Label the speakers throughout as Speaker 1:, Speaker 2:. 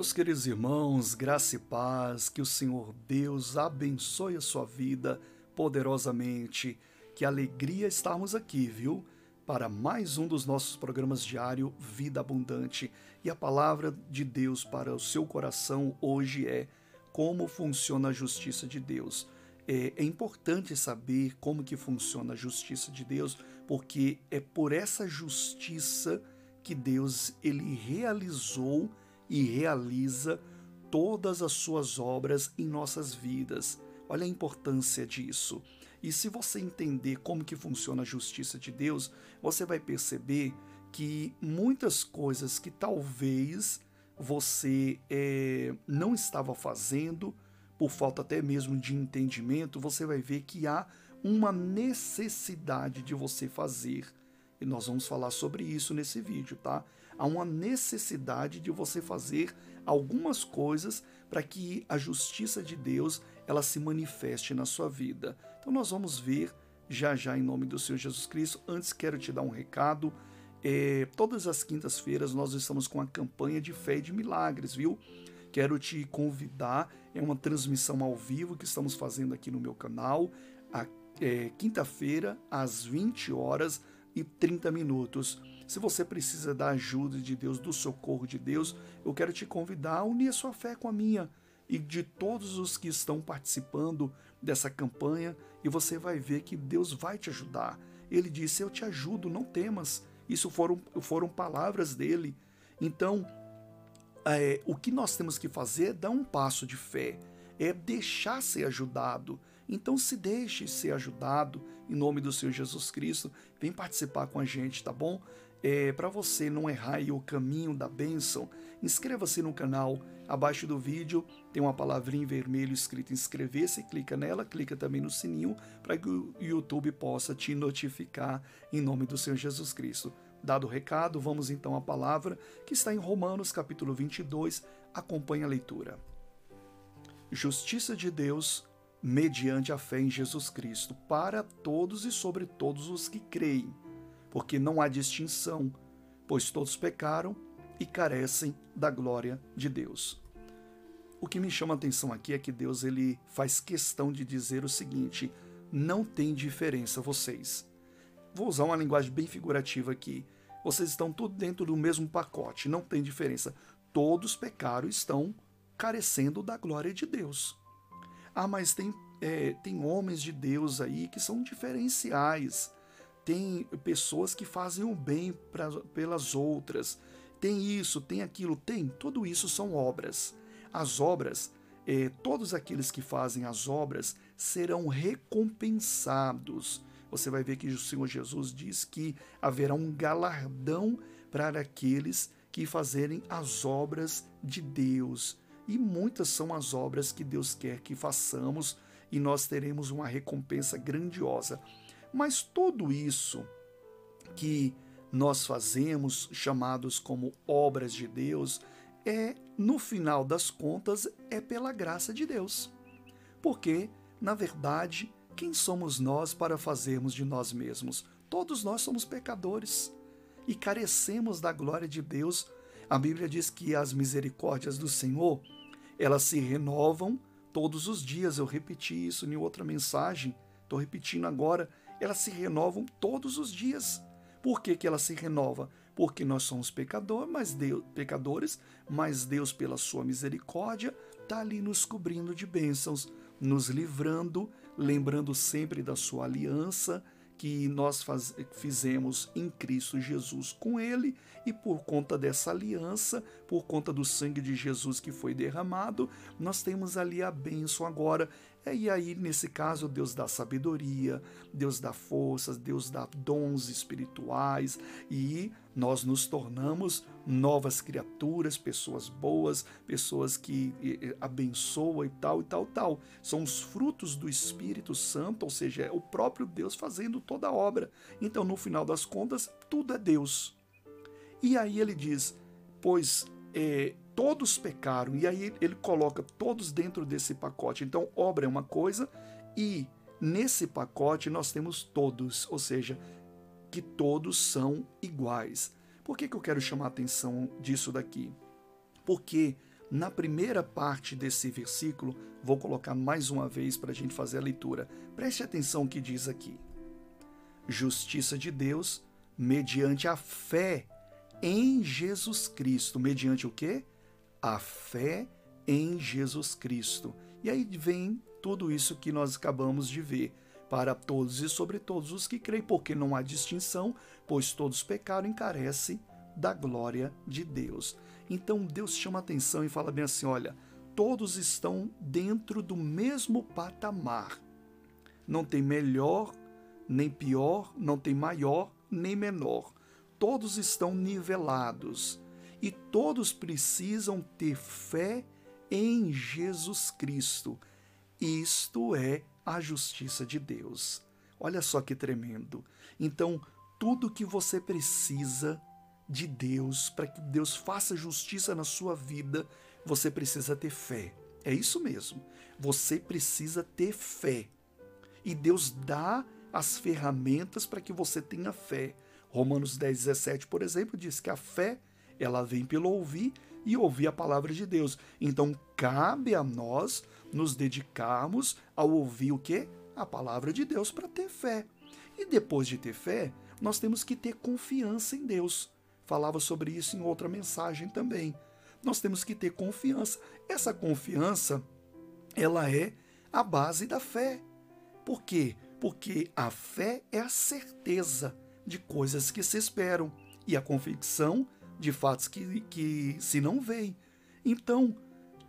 Speaker 1: Meus queridos irmãos, graça e paz, que o Senhor Deus abençoe a sua vida poderosamente. Que alegria estarmos aqui, viu? Para mais um dos nossos programas diário Vida Abundante. E a palavra de Deus para o seu coração hoje é como funciona a justiça de Deus. É, é importante saber como que funciona a justiça de Deus, porque é por essa justiça que Deus ele realizou e realiza todas as suas obras em nossas vidas. Olha a importância disso. E se você entender como que funciona a justiça de Deus, você vai perceber que muitas coisas que talvez você é, não estava fazendo, por falta até mesmo de entendimento, você vai ver que há uma necessidade de você fazer. E nós vamos falar sobre isso nesse vídeo, tá? Há uma necessidade de você fazer algumas coisas para que a justiça de Deus ela se manifeste na sua vida. Então nós vamos ver já já em nome do Senhor Jesus Cristo. Antes quero te dar um recado. É, todas as quintas-feiras nós estamos com a campanha de fé e de milagres, viu? Quero te convidar, é uma transmissão ao vivo que estamos fazendo aqui no meu canal, a é, quinta-feira, às 20 horas e 30 minutos. Se você precisa da ajuda de Deus, do socorro de Deus, eu quero te convidar a unir a sua fé com a minha e de todos os que estão participando dessa campanha, e você vai ver que Deus vai te ajudar. Ele disse: Eu te ajudo, não temas. Isso foram, foram palavras dele. Então, é, o que nós temos que fazer é dar um passo de fé, é deixar ser ajudado. Então se deixe ser ajudado em nome do Senhor Jesus Cristo. Vem participar com a gente, tá bom? É, Para você não errar o caminho da bênção, inscreva-se no canal. Abaixo do vídeo tem uma palavrinha em vermelho escrita inscrever-se, clica nela, clica também no sininho para que o YouTube possa te notificar em nome do Senhor Jesus Cristo. Dado o recado, vamos então à palavra que está em Romanos capítulo 22. Acompanhe a leitura. Justiça de Deus mediante a fé em Jesus Cristo para todos e sobre todos os que creem porque não há distinção, pois todos pecaram e carecem da glória de Deus. O que me chama a atenção aqui é que Deus ele faz questão de dizer o seguinte: não tem diferença vocês. Vou usar uma linguagem bem figurativa aqui. Vocês estão tudo dentro do mesmo pacote, não tem diferença. Todos pecaram e estão carecendo da glória de Deus. Ah, mas tem, é, tem homens de Deus aí que são diferenciais tem pessoas que fazem o bem pra, pelas outras, tem isso, tem aquilo, tem. Tudo isso são obras. As obras, é, todos aqueles que fazem as obras serão recompensados. Você vai ver que o Senhor Jesus diz que haverá um galardão para aqueles que fazerem as obras de Deus. E muitas são as obras que Deus quer que façamos, e nós teremos uma recompensa grandiosa. Mas tudo isso que nós fazemos, chamados como obras de Deus, é, no final das contas, é pela graça de Deus. Porque, na verdade, quem somos nós para fazermos de nós mesmos? Todos nós somos pecadores e carecemos da glória de Deus. A Bíblia diz que as misericórdias do Senhor, elas se renovam todos os dias. Eu repeti isso em outra mensagem, estou repetindo agora elas se renovam todos os dias. Por que, que ela se renova? Porque nós somos pecador, mas Deus, pecadores, mas Deus, pela sua misericórdia, está ali nos cobrindo de bênçãos, nos livrando, lembrando sempre da sua aliança que nós faz, fizemos em Cristo Jesus com Ele, e por conta dessa aliança, por conta do sangue de Jesus que foi derramado, nós temos ali a bênção agora e aí, nesse caso, Deus dá sabedoria, Deus dá forças, Deus dá dons espirituais e nós nos tornamos novas criaturas, pessoas boas, pessoas que abençoam e tal e tal, tal. São os frutos do Espírito Santo, ou seja, é o próprio Deus fazendo toda a obra. Então, no final das contas, tudo é Deus. E aí ele diz: Pois é, todos pecaram, e aí ele coloca todos dentro desse pacote. Então, obra é uma coisa, e nesse pacote nós temos todos, ou seja, que todos são iguais. Por que, que eu quero chamar a atenção disso daqui? Porque Na primeira parte desse versículo, vou colocar mais uma vez para a gente fazer a leitura. Preste atenção o que diz aqui. Justiça de Deus mediante a fé em Jesus Cristo. Mediante o quê? A fé em Jesus Cristo. E aí vem tudo isso que nós acabamos de ver. Para todos e sobre todos os que creem, porque não há distinção, pois todos pecaram e encarecem da glória de Deus. Então Deus chama atenção e fala bem assim: olha, todos estão dentro do mesmo patamar. Não tem melhor, nem pior, não tem maior, nem menor. Todos estão nivelados e todos precisam ter fé em Jesus Cristo. Isto é a justiça de Deus. Olha só que tremendo. Então, tudo que você precisa de Deus, para que Deus faça justiça na sua vida, você precisa ter fé. É isso mesmo. Você precisa ter fé. E Deus dá as ferramentas para que você tenha fé. Romanos 10, 17, por exemplo, diz que a fé ela vem pelo ouvir e ouvir a palavra de Deus. Então cabe a nós nos dedicarmos ao ouvir o que? A palavra de Deus para ter fé. E depois de ter fé, nós temos que ter confiança em Deus. Falava sobre isso em outra mensagem também. Nós temos que ter confiança. Essa confiança, ela é a base da fé. Por quê? Porque a fé é a certeza de coisas que se esperam e a convicção de fatos que, que se não veem. Então,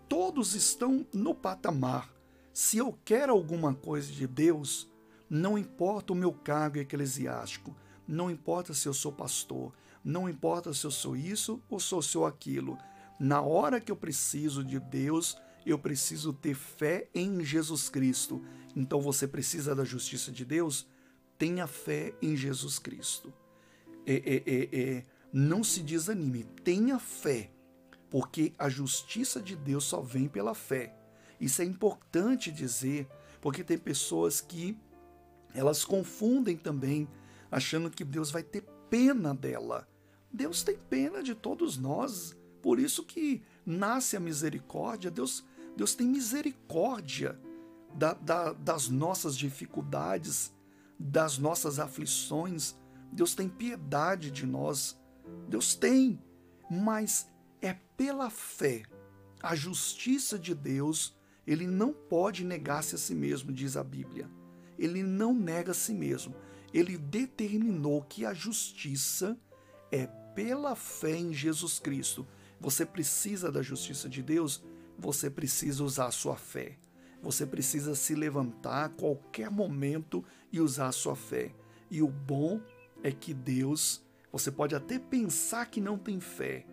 Speaker 1: todos estão no patamar. Se eu quero alguma coisa de Deus, não importa o meu cargo eclesiástico, não importa se eu sou pastor, não importa se eu sou isso ou se eu sou aquilo. Na hora que eu preciso de Deus, eu preciso ter fé em Jesus Cristo. Então você precisa da justiça de Deus? Tenha fé em Jesus Cristo. É, é, é, é, não se desanime, tenha fé porque a justiça de Deus só vem pela fé. Isso é importante dizer, porque tem pessoas que elas confundem também, achando que Deus vai ter pena dela. Deus tem pena de todos nós, por isso que nasce a misericórdia. Deus, Deus tem misericórdia da, da, das nossas dificuldades, das nossas aflições. Deus tem piedade de nós. Deus tem, mas é pela fé. A justiça de Deus, ele não pode negar-se a si mesmo, diz a Bíblia. Ele não nega a si mesmo. Ele determinou que a justiça é pela fé em Jesus Cristo. Você precisa da justiça de Deus, você precisa usar a sua fé. Você precisa se levantar a qualquer momento e usar a sua fé. E o bom é que Deus, você pode até pensar que não tem fé,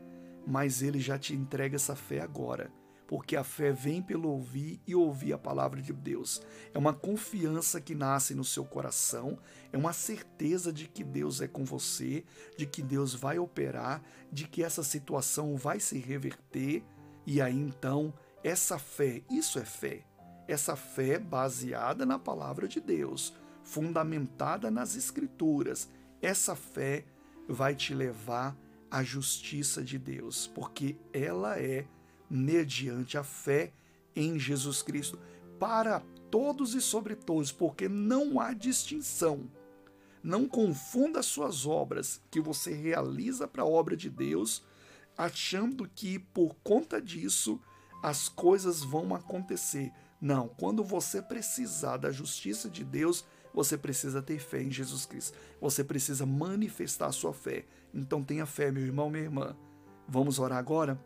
Speaker 1: mas ele já te entrega essa fé agora, porque a fé vem pelo ouvir e ouvir a palavra de Deus. É uma confiança que nasce no seu coração, é uma certeza de que Deus é com você, de que Deus vai operar, de que essa situação vai se reverter, e aí então, essa fé, isso é fé. Essa fé baseada na palavra de Deus, fundamentada nas Escrituras, essa fé vai te levar a justiça de Deus, porque ela é mediante a fé em Jesus Cristo para todos e sobre todos, porque não há distinção. Não confunda suas obras que você realiza para a obra de Deus, achando que por conta disso as coisas vão acontecer. Não, quando você precisar da justiça de Deus, você precisa ter fé em Jesus Cristo. Você precisa manifestar a sua fé. Então tenha fé, meu irmão, minha irmã. Vamos orar agora?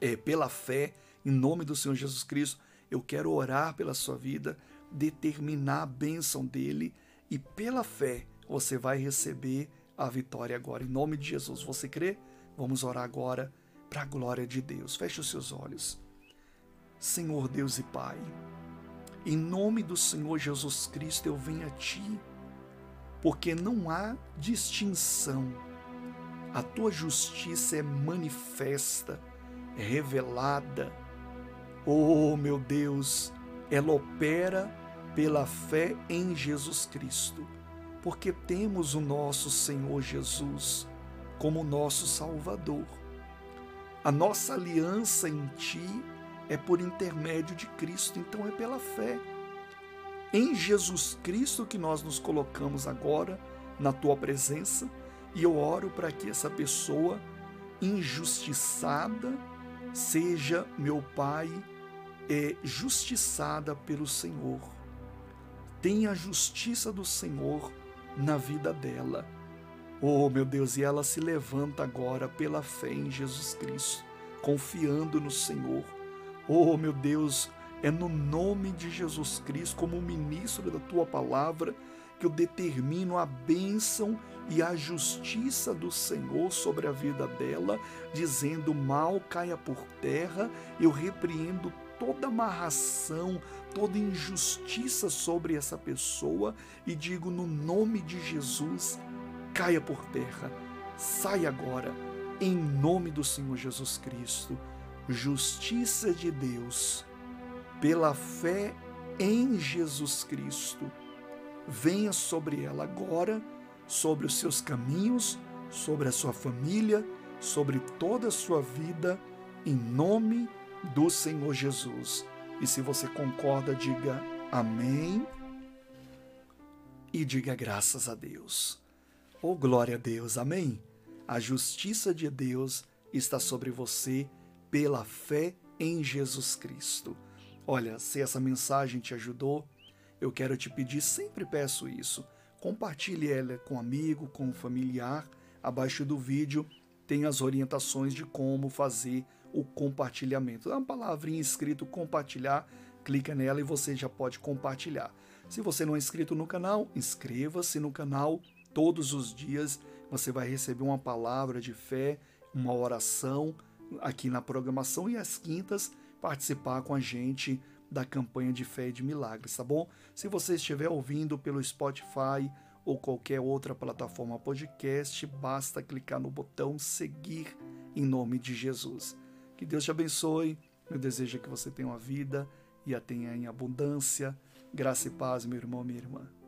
Speaker 1: É, pela fé, em nome do Senhor Jesus Cristo, eu quero orar pela sua vida, determinar a bênção dele e pela fé você vai receber a vitória agora. Em nome de Jesus, você crê? Vamos orar agora para a glória de Deus. Feche os seus olhos. Senhor Deus e Pai, em nome do Senhor Jesus Cristo eu venho a Ti, porque não há distinção. A Tua justiça é manifesta, é revelada. Oh, meu Deus, ela opera pela fé em Jesus Cristo, porque temos o nosso Senhor Jesus como nosso Salvador. A nossa aliança em Ti é por intermédio de Cristo, então é pela fé. Em Jesus Cristo que nós nos colocamos agora na Tua presença e eu oro para que essa pessoa injustiçada seja, meu Pai, é justiçada pelo Senhor. Tenha a justiça do Senhor na vida dela. Oh, meu Deus, e ela se levanta agora pela fé em Jesus Cristo, confiando no Senhor. Oh, meu Deus, é no nome de Jesus Cristo, como ministro da tua palavra, que eu determino a bênção e a justiça do Senhor sobre a vida dela, dizendo: mal caia por terra, eu repreendo toda amarração, toda injustiça sobre essa pessoa e digo no nome de Jesus: caia por terra, sai agora, em nome do Senhor Jesus Cristo. Justiça de Deus, pela fé em Jesus Cristo, venha sobre ela agora, sobre os seus caminhos, sobre a sua família, sobre toda a sua vida, em nome do Senhor Jesus. E se você concorda, diga amém e diga graças a Deus. Oh, glória a Deus, amém. A justiça de Deus está sobre você pela fé em Jesus Cristo. Olha, se essa mensagem te ajudou, eu quero te pedir, sempre peço isso, compartilhe ela com um amigo, com um familiar. Abaixo do vídeo tem as orientações de como fazer o compartilhamento. É uma palavrinha escrito compartilhar, clica nela e você já pode compartilhar. Se você não é inscrito no canal, inscreva-se no canal. Todos os dias você vai receber uma palavra de fé, uma oração aqui na programação e às quintas participar com a gente da campanha de fé e de milagres, tá bom? Se você estiver ouvindo pelo Spotify ou qualquer outra plataforma podcast, basta clicar no botão seguir em nome de Jesus. Que Deus te abençoe. Meu desejo que você tenha uma vida e a tenha em abundância. Graça e paz, meu irmão, minha irmã.